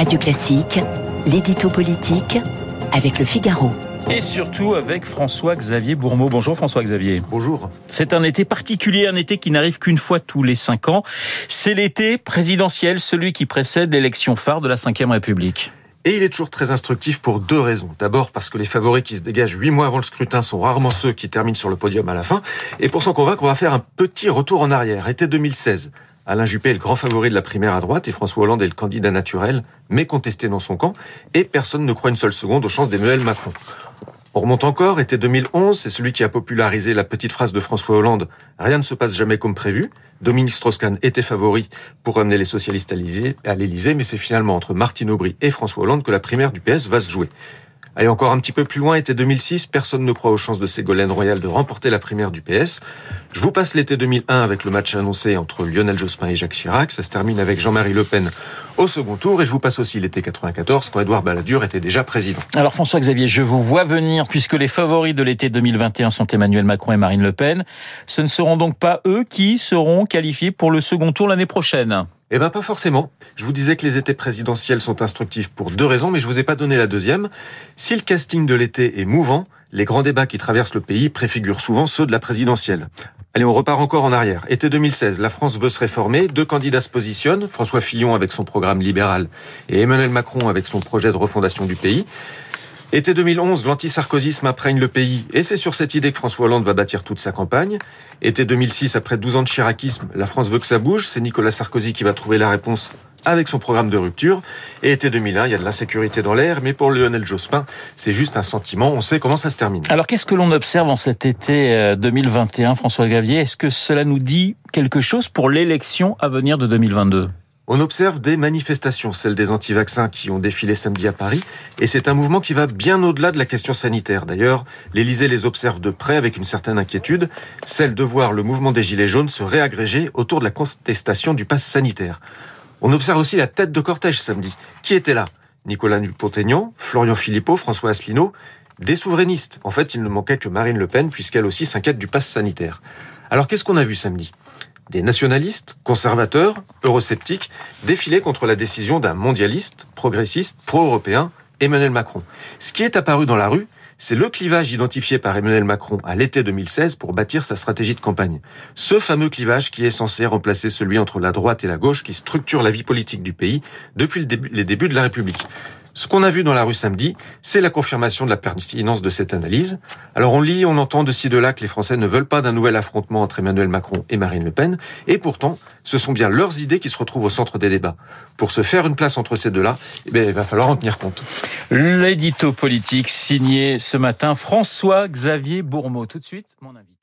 Radio Classique, l'édito politique avec le Figaro. Et surtout avec François-Xavier Bourmeau. Bonjour François-Xavier. Bonjour. C'est un été particulier, un été qui n'arrive qu'une fois tous les cinq ans. C'est l'été présidentiel, celui qui précède l'élection phare de la Ve République. Et il est toujours très instructif pour deux raisons. D'abord parce que les favoris qui se dégagent huit mois avant le scrutin sont rarement ceux qui terminent sur le podium à la fin. Et pour s'en convaincre, on va faire un petit retour en arrière. Été 2016. Alain Juppé est le grand favori de la primaire à droite et François Hollande est le candidat naturel, mais contesté dans son camp. Et personne ne croit une seule seconde aux chances d'Emmanuel Macron. On remonte encore, été 2011, c'est celui qui a popularisé la petite phrase de François Hollande « Rien ne se passe jamais comme prévu ». Dominique Strauss-Kahn était favori pour ramener les socialistes à l'Élysée, mais c'est finalement entre Martine Aubry et François Hollande que la primaire du PS va se jouer. Allez, encore un petit peu plus loin, été 2006, personne ne croit aux chances de Ségolène Royal de remporter la primaire du PS. Je vous passe l'été 2001 avec le match annoncé entre Lionel Jospin et Jacques Chirac. Ça se termine avec Jean-Marie Le Pen au second tour. Et je vous passe aussi l'été 94 quand Édouard Balladur était déjà président. Alors François-Xavier, je vous vois venir puisque les favoris de l'été 2021 sont Emmanuel Macron et Marine Le Pen. Ce ne seront donc pas eux qui seront qualifiés pour le second tour l'année prochaine. Eh ben pas forcément. Je vous disais que les étés présidentiels sont instructifs pour deux raisons, mais je vous ai pas donné la deuxième. Si le casting de l'été est mouvant, les grands débats qui traversent le pays préfigurent souvent ceux de la présidentielle. Allez, on repart encore en arrière. Été 2016, la France veut se réformer. Deux candidats se positionnent. François Fillon avec son programme libéral et Emmanuel Macron avec son projet de refondation du pays. Été 2011, l'antisarkozisme imprègne le pays et c'est sur cette idée que François Hollande va bâtir toute sa campagne. Été 2006, après 12 ans de chiracisme, la France veut que ça bouge. C'est Nicolas Sarkozy qui va trouver la réponse avec son programme de rupture. Et été 2001, il y a de l'insécurité dans l'air, mais pour Lionel Jospin, c'est juste un sentiment, on sait comment ça se termine. Alors qu'est-ce que l'on observe en cet été 2021, euh, François Gavier? Est-ce que cela nous dit quelque chose pour l'élection à venir de 2022 on observe des manifestations, celles des anti-vaccins qui ont défilé samedi à Paris, et c'est un mouvement qui va bien au-delà de la question sanitaire. D'ailleurs, l'Élysée les observe de près avec une certaine inquiétude, celle de voir le mouvement des Gilets jaunes se réagréger autour de la contestation du pass sanitaire. On observe aussi la tête de cortège samedi. Qui était là? Nicolas Dupont-Aignan, Florian Philippot, François Asselineau, des souverainistes. En fait, il ne manquait que Marine Le Pen, puisqu'elle aussi s'inquiète du pass sanitaire. Alors qu'est-ce qu'on a vu samedi? Des nationalistes, conservateurs, eurosceptiques, défilaient contre la décision d'un mondialiste, progressiste, pro-européen, Emmanuel Macron. Ce qui est apparu dans la rue, c'est le clivage identifié par Emmanuel Macron à l'été 2016 pour bâtir sa stratégie de campagne. Ce fameux clivage qui est censé remplacer celui entre la droite et la gauche qui structure la vie politique du pays depuis les débuts de la République. Ce qu'on a vu dans la rue samedi, c'est la confirmation de la pertinence de cette analyse. Alors on lit, on entend de ci de là que les Français ne veulent pas d'un nouvel affrontement entre Emmanuel Macron et Marine Le Pen, et pourtant, ce sont bien leurs idées qui se retrouvent au centre des débats. Pour se faire une place entre ces deux-là, eh il va falloir en tenir compte. L'édito politique signé ce matin François-Xavier Bourmeau. Tout de suite, mon avis.